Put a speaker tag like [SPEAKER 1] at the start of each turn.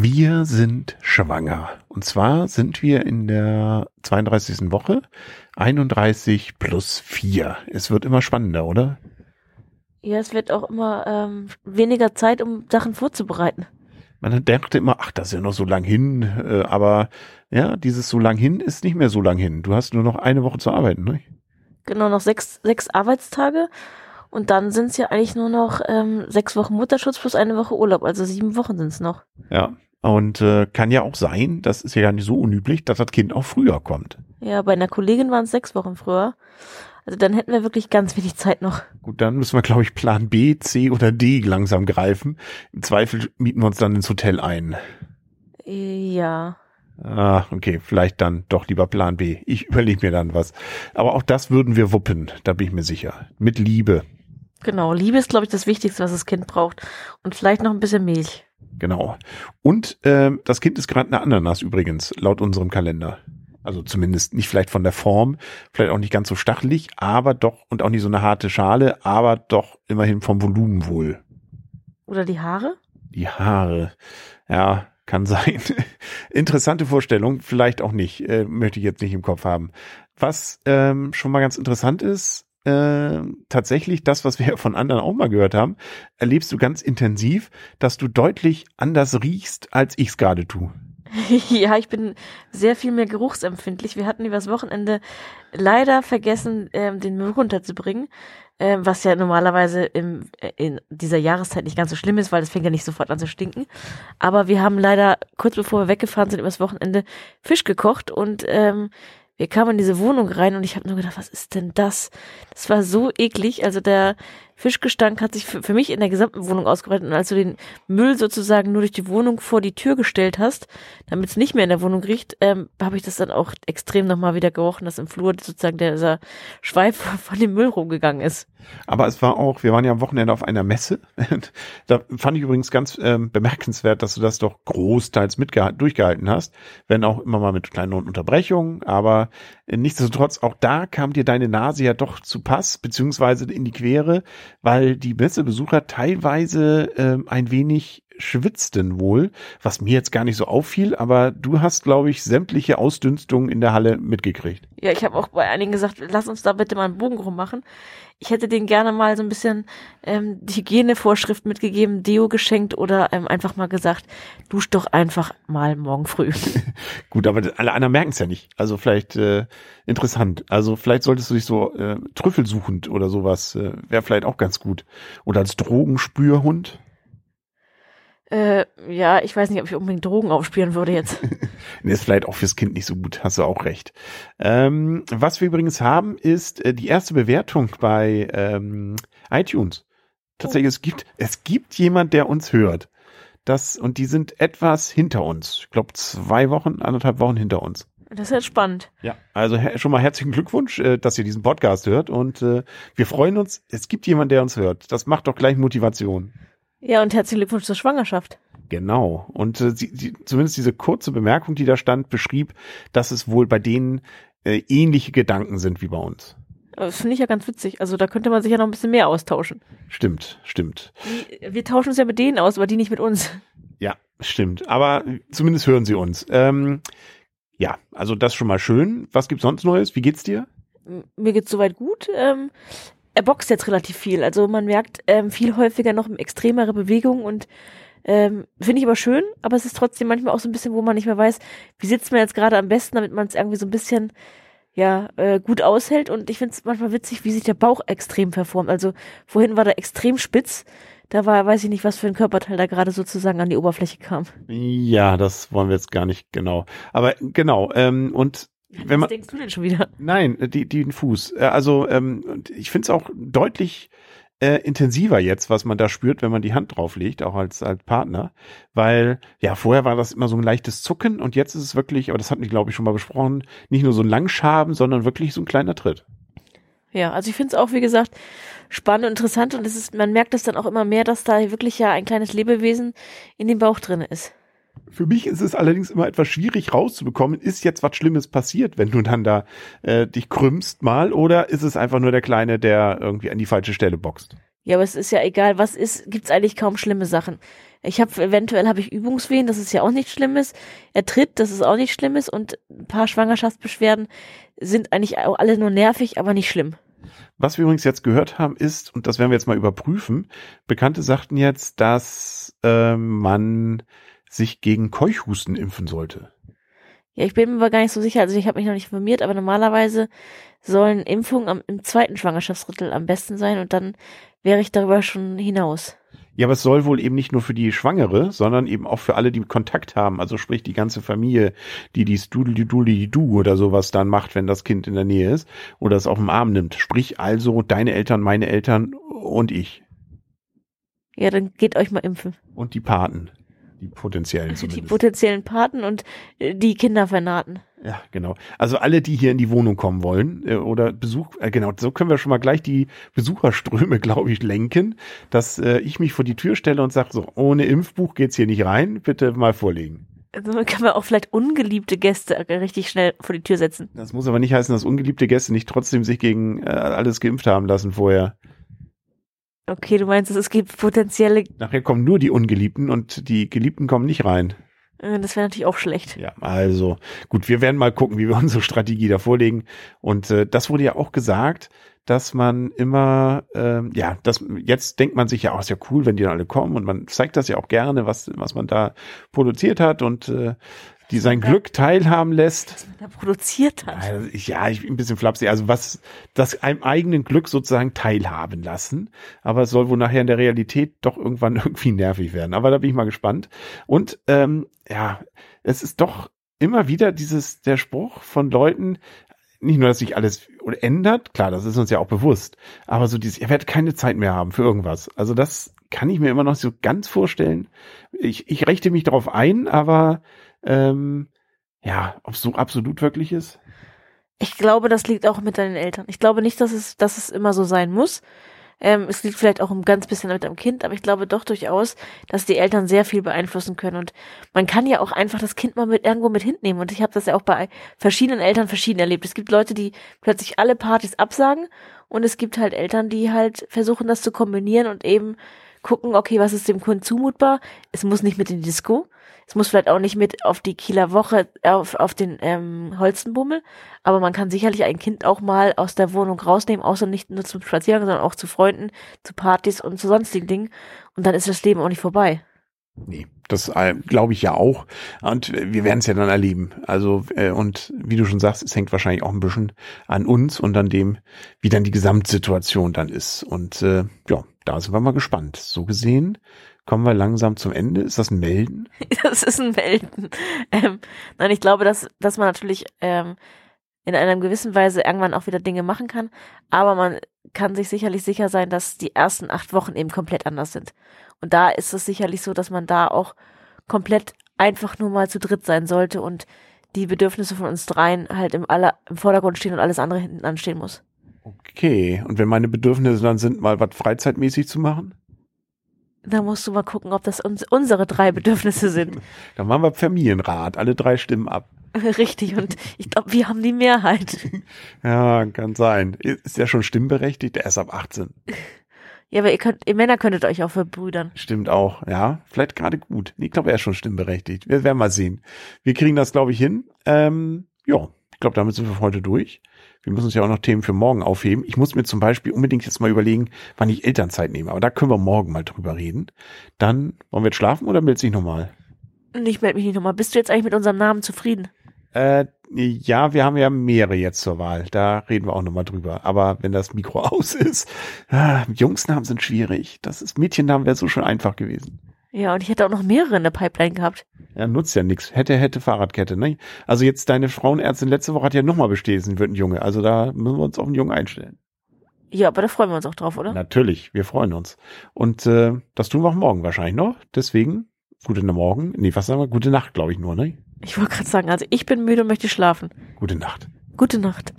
[SPEAKER 1] Wir sind schwanger. Und zwar sind wir in der 32. Woche 31 plus 4. Es wird immer spannender, oder?
[SPEAKER 2] Ja, es wird auch immer ähm, weniger Zeit, um Sachen vorzubereiten.
[SPEAKER 1] Man dachte immer, ach, das ist ja noch so lang hin, äh, aber ja, dieses so lang hin ist nicht mehr so lang hin. Du hast nur noch eine Woche zu arbeiten, ne?
[SPEAKER 2] Genau, noch sechs, sechs Arbeitstage und dann sind es ja eigentlich nur noch ähm, sechs Wochen Mutterschutz plus eine Woche Urlaub, also sieben Wochen sind es noch.
[SPEAKER 1] Ja, und äh, kann ja auch sein, das ist ja gar nicht so unüblich, dass das Kind auch früher kommt.
[SPEAKER 2] Ja, bei einer Kollegin waren es sechs Wochen früher. Also dann hätten wir wirklich ganz wenig Zeit noch.
[SPEAKER 1] Gut, dann müssen wir, glaube ich, Plan B, C oder D langsam greifen. Im Zweifel mieten wir uns dann ins Hotel ein.
[SPEAKER 2] Ja.
[SPEAKER 1] Ah, okay, vielleicht dann doch lieber Plan B. Ich überlege mir dann was. Aber auch das würden wir wuppen, da bin ich mir sicher. Mit Liebe.
[SPEAKER 2] Genau, Liebe ist, glaube ich, das Wichtigste, was das Kind braucht. Und vielleicht noch ein bisschen Milch.
[SPEAKER 1] Genau. Und äh, das Kind ist gerade eine Ananas übrigens, laut unserem Kalender. Also zumindest nicht vielleicht von der Form, vielleicht auch nicht ganz so stachelig, aber doch, und auch nicht so eine harte Schale, aber doch immerhin vom Volumen wohl.
[SPEAKER 2] Oder die Haare?
[SPEAKER 1] Die Haare. Ja, kann sein. Interessante Vorstellung, vielleicht auch nicht, äh, möchte ich jetzt nicht im Kopf haben. Was ähm, schon mal ganz interessant ist, äh, tatsächlich das, was wir von anderen auch mal gehört haben, erlebst du ganz intensiv, dass du deutlich anders riechst, als ich es gerade tue.
[SPEAKER 2] ja, ich bin sehr viel mehr geruchsempfindlich. Wir hatten übers Wochenende leider vergessen, ähm, den Müll runterzubringen, ähm, was ja normalerweise im, äh, in dieser Jahreszeit nicht ganz so schlimm ist, weil es fängt ja nicht sofort an zu stinken. Aber wir haben leider kurz bevor wir weggefahren sind übers Wochenende Fisch gekocht und ähm, wir kamen in diese Wohnung rein und ich habe nur gedacht, was ist denn das? Das war so eklig. Also der Fischgestank hat sich für, für mich in der gesamten Wohnung ausgebreitet. Und als du den Müll sozusagen nur durch die Wohnung vor die Tür gestellt hast, damit es nicht mehr in der Wohnung riecht, ähm, habe ich das dann auch extrem nochmal wieder gerochen, dass im Flur sozusagen der, dieser Schweif von dem Müll rumgegangen ist.
[SPEAKER 1] Aber es war auch, wir waren ja am Wochenende auf einer Messe. da fand ich übrigens ganz ähm, bemerkenswert, dass du das doch großteils durchgehalten hast, wenn auch immer mal mit kleinen Unterbrechungen. Aber äh, nichtsdestotrotz, auch da kam dir deine Nase ja doch zu Pass, beziehungsweise in die Quere, weil die Messebesucher teilweise ähm, ein wenig schwitzten wohl, was mir jetzt gar nicht so auffiel, aber du hast, glaube ich, sämtliche Ausdünstungen in der Halle mitgekriegt.
[SPEAKER 2] Ja, ich habe auch bei einigen gesagt, lass uns da bitte mal einen Bogen rum machen. Ich hätte denen gerne mal so ein bisschen ähm, die Hygienevorschrift mitgegeben, Deo geschenkt oder ähm, einfach mal gesagt, dusch doch einfach mal morgen früh.
[SPEAKER 1] Gut, aber alle anderen merken es ja nicht. Also vielleicht äh, interessant. Also vielleicht solltest du dich so äh, trüffelsuchend oder sowas, äh, wäre vielleicht auch ganz gut. Oder als Drogenspürhund.
[SPEAKER 2] Äh, ja, ich weiß nicht, ob ich unbedingt Drogen aufspielen würde jetzt.
[SPEAKER 1] nee, ist vielleicht auch fürs Kind nicht so gut, hast du auch recht. Ähm, was wir übrigens haben, ist äh, die erste Bewertung bei ähm, iTunes. Tatsächlich, oh. es gibt, es gibt jemand, der uns hört. Das, und die sind etwas hinter uns. Ich glaube, zwei Wochen, anderthalb Wochen hinter uns.
[SPEAKER 2] Das ist ja spannend.
[SPEAKER 1] Ja, also schon mal herzlichen Glückwunsch, äh, dass ihr diesen Podcast hört und äh, wir freuen uns. Es gibt jemand, der uns hört. Das macht doch gleich Motivation.
[SPEAKER 2] Ja, und herzlichen Glückwunsch zur Schwangerschaft.
[SPEAKER 1] Genau. Und äh, sie, die, zumindest diese kurze Bemerkung, die da stand, beschrieb, dass es wohl bei denen äh, ähnliche Gedanken sind wie bei uns.
[SPEAKER 2] Das finde ich ja ganz witzig. Also da könnte man sich ja noch ein bisschen mehr austauschen.
[SPEAKER 1] Stimmt, stimmt.
[SPEAKER 2] Die, wir tauschen uns ja mit denen aus, aber die nicht mit uns.
[SPEAKER 1] Ja, stimmt. Aber zumindest hören sie uns. Ähm, ja, also das schon mal schön. Was gibt's sonst Neues? Wie geht's dir?
[SPEAKER 2] Mir geht's soweit gut. Ähm, er boxt jetzt relativ viel. Also man merkt ähm, viel häufiger noch extremere Bewegungen und ähm, finde ich aber schön, aber es ist trotzdem manchmal auch so ein bisschen, wo man nicht mehr weiß, wie sitzt man jetzt gerade am besten, damit man es irgendwie so ein bisschen ja äh, gut aushält. Und ich finde es manchmal witzig, wie sich der Bauch extrem verformt. Also vorhin war der extrem spitz. Da war, weiß ich nicht, was für ein Körperteil da gerade sozusagen an die Oberfläche kam.
[SPEAKER 1] Ja, das wollen wir jetzt gar nicht genau. Aber genau, ähm, und man, Was
[SPEAKER 2] denkst du denn schon wieder?
[SPEAKER 1] Nein, die, die den Fuß. Äh, also ähm, ich finde es auch deutlich äh, intensiver jetzt, was man da spürt, wenn man die Hand drauflegt, auch als, als Partner. Weil, ja, vorher war das immer so ein leichtes Zucken und jetzt ist es wirklich, aber das hatten wir, glaube ich, schon mal besprochen, nicht nur so ein Langschaben, sondern wirklich so ein kleiner Tritt.
[SPEAKER 2] Ja, also ich finde es auch, wie gesagt, spannend und interessant und es ist, man merkt das dann auch immer mehr, dass da wirklich ja ein kleines Lebewesen in dem Bauch drin ist.
[SPEAKER 1] Für mich ist es allerdings immer etwas schwierig rauszubekommen, ist jetzt was Schlimmes passiert, wenn du dann da äh, dich krümmst mal, oder ist es einfach nur der Kleine, der irgendwie an die falsche Stelle boxt?
[SPEAKER 2] Ja, aber es ist ja egal, was ist, gibt's eigentlich kaum schlimme Sachen. Ich habe eventuell habe ich Übungswehen, das ist ja auch nichts Schlimmes. Er tritt, das ist auch nichts Schlimmes und ein paar Schwangerschaftsbeschwerden sind eigentlich auch alle nur nervig, aber nicht schlimm.
[SPEAKER 1] Was wir übrigens jetzt gehört haben, ist, und das werden wir jetzt mal überprüfen, Bekannte sagten jetzt, dass äh, man sich gegen Keuchhusten impfen sollte.
[SPEAKER 2] Ja, ich bin mir aber gar nicht so sicher, also ich habe mich noch nicht informiert, aber normalerweise sollen Impfungen am, im zweiten Schwangerschaftsdrittel am besten sein und dann wäre ich darüber schon hinaus.
[SPEAKER 1] Ja, aber es soll wohl eben nicht nur für die Schwangere, sondern eben auch für alle, die Kontakt haben. Also sprich die ganze Familie, die dies du oder sowas dann macht, wenn das Kind in der Nähe ist oder es auf dem Arm nimmt. Sprich also deine Eltern, meine Eltern und ich.
[SPEAKER 2] Ja, dann geht euch mal impfen.
[SPEAKER 1] Und die Paten. Die potenziellen
[SPEAKER 2] zumindest. Die potenziellen Paten und äh, die Kindervernaten.
[SPEAKER 1] Ja, genau. Also alle, die hier in die Wohnung kommen wollen äh, oder Besuch, äh, genau, so können wir schon mal gleich die Besucherströme, glaube ich, lenken, dass äh, ich mich vor die Tür stelle und sage, so, ohne Impfbuch geht's hier nicht rein, bitte mal vorlegen.
[SPEAKER 2] Also kann man auch vielleicht ungeliebte Gäste richtig schnell vor die Tür setzen.
[SPEAKER 1] Das muss aber nicht heißen, dass ungeliebte Gäste nicht trotzdem sich gegen äh, alles geimpft haben lassen vorher.
[SPEAKER 2] Okay, du meinst, es gibt potenzielle.
[SPEAKER 1] Nachher kommen nur die Ungeliebten und die Geliebten kommen nicht rein.
[SPEAKER 2] Äh, das wäre natürlich auch schlecht.
[SPEAKER 1] Ja, also gut, wir werden mal gucken, wie wir unsere Strategie da vorlegen. Und äh, das wurde ja auch gesagt, dass man immer, äh, ja, das jetzt denkt man sich ja, auch, oh, ist ja cool, wenn die dann alle kommen und man zeigt das ja auch gerne, was was man da produziert hat und äh, die sein Glück teilhaben lässt. Was
[SPEAKER 2] man da produziert hat.
[SPEAKER 1] Ja, ich bin ein bisschen flapsig. Also was das einem eigenen Glück sozusagen teilhaben lassen. Aber es soll wohl nachher in der Realität doch irgendwann irgendwie nervig werden. Aber da bin ich mal gespannt. Und ähm, ja, es ist doch immer wieder dieses der Spruch von Leuten, nicht nur, dass sich alles ändert, klar, das ist uns ja auch bewusst, aber so dieses, ihr werdet keine Zeit mehr haben für irgendwas. Also das kann ich mir immer noch so ganz vorstellen. Ich, ich richte mich darauf ein, aber ähm, ja, ob es so absolut wirklich ist?
[SPEAKER 2] Ich glaube, das liegt auch mit deinen Eltern. Ich glaube nicht, dass es, dass es immer so sein muss. Ähm, es liegt vielleicht auch ein ganz bisschen mit dem Kind, aber ich glaube doch durchaus, dass die Eltern sehr viel beeinflussen können. Und man kann ja auch einfach das Kind mal mit irgendwo mit hinnehmen. Und ich habe das ja auch bei verschiedenen Eltern verschieden erlebt. Es gibt Leute, die plötzlich alle Partys absagen und es gibt halt Eltern, die halt versuchen, das zu kombinieren und eben gucken, okay, was ist dem Kind zumutbar? Es muss nicht mit in die Disco, es muss vielleicht auch nicht mit auf die Kieler Woche, auf, auf den ähm, Holzenbummel, aber man kann sicherlich ein Kind auch mal aus der Wohnung rausnehmen, außer nicht nur zum Spaziergang, sondern auch zu Freunden, zu Partys und zu sonstigen Dingen. Und dann ist das Leben auch nicht vorbei.
[SPEAKER 1] Nee, das äh, glaube ich ja auch. Und wir werden es ja dann erleben. Also, äh, und wie du schon sagst, es hängt wahrscheinlich auch ein bisschen an uns und an dem, wie dann die Gesamtsituation dann ist. Und äh, ja, da sind wir mal gespannt. So gesehen Kommen wir langsam zum Ende? Ist das ein Melden?
[SPEAKER 2] Das ist ein Melden. Ähm, nein, ich glaube, dass, dass man natürlich ähm, in einer gewissen Weise irgendwann auch wieder Dinge machen kann, aber man kann sich sicherlich sicher sein, dass die ersten acht Wochen eben komplett anders sind. Und da ist es sicherlich so, dass man da auch komplett einfach nur mal zu dritt sein sollte und die Bedürfnisse von uns dreien halt im, aller, im Vordergrund stehen und alles andere hinten anstehen muss.
[SPEAKER 1] Okay, und wenn meine Bedürfnisse dann sind, mal was freizeitmäßig zu machen?
[SPEAKER 2] Da musst du mal gucken, ob das uns, unsere drei Bedürfnisse sind.
[SPEAKER 1] Dann machen wir Familienrat. Alle drei stimmen ab.
[SPEAKER 2] Richtig, und ich glaube, wir haben die Mehrheit.
[SPEAKER 1] Ja, kann sein. Ist ja schon stimmberechtigt, er ist ab 18.
[SPEAKER 2] Ja, aber ihr könnt, ihr Männer könntet euch auch verbrüdern.
[SPEAKER 1] Stimmt auch, ja. Vielleicht gerade gut. Ich glaube, er ist schon stimmberechtigt. Wir werden mal sehen. Wir kriegen das, glaube ich, hin. Ähm, ja, ich glaube, damit sind wir für heute durch. Wir müssen uns ja auch noch Themen für morgen aufheben. Ich muss mir zum Beispiel unbedingt jetzt mal überlegen, wann ich Elternzeit nehme. Aber da können wir morgen mal drüber reden. Dann wollen wir jetzt schlafen oder meldest dich nochmal?
[SPEAKER 2] Ich melde mich nicht nochmal. Bist du jetzt eigentlich mit unserem Namen zufrieden?
[SPEAKER 1] Äh, ja, wir haben ja mehrere jetzt zur Wahl. Da reden wir auch nochmal drüber. Aber wenn das Mikro aus ist, ah, Jungsnamen sind schwierig. Das ist Mädchennamen wäre so schon einfach gewesen.
[SPEAKER 2] Ja, und ich hätte auch noch mehrere in der Pipeline gehabt.
[SPEAKER 1] Ja, nutzt ja nichts. Hätte, hätte Fahrradkette, ne? Also jetzt deine Frauenärztin letzte Woche hat ja nochmal bestätigt, sie wird ein Junge. Also da müssen wir uns auf einen Jungen einstellen.
[SPEAKER 2] Ja, aber da freuen wir uns auch drauf, oder?
[SPEAKER 1] Natürlich, wir freuen uns. Und äh, das tun wir auch morgen wahrscheinlich noch. Deswegen, gute Morgen. Nee, was sagen wir? Gute Nacht, glaube ich nur, ne?
[SPEAKER 2] Ich wollte gerade sagen, also ich bin müde und möchte schlafen.
[SPEAKER 1] Gute Nacht.
[SPEAKER 2] Gute Nacht.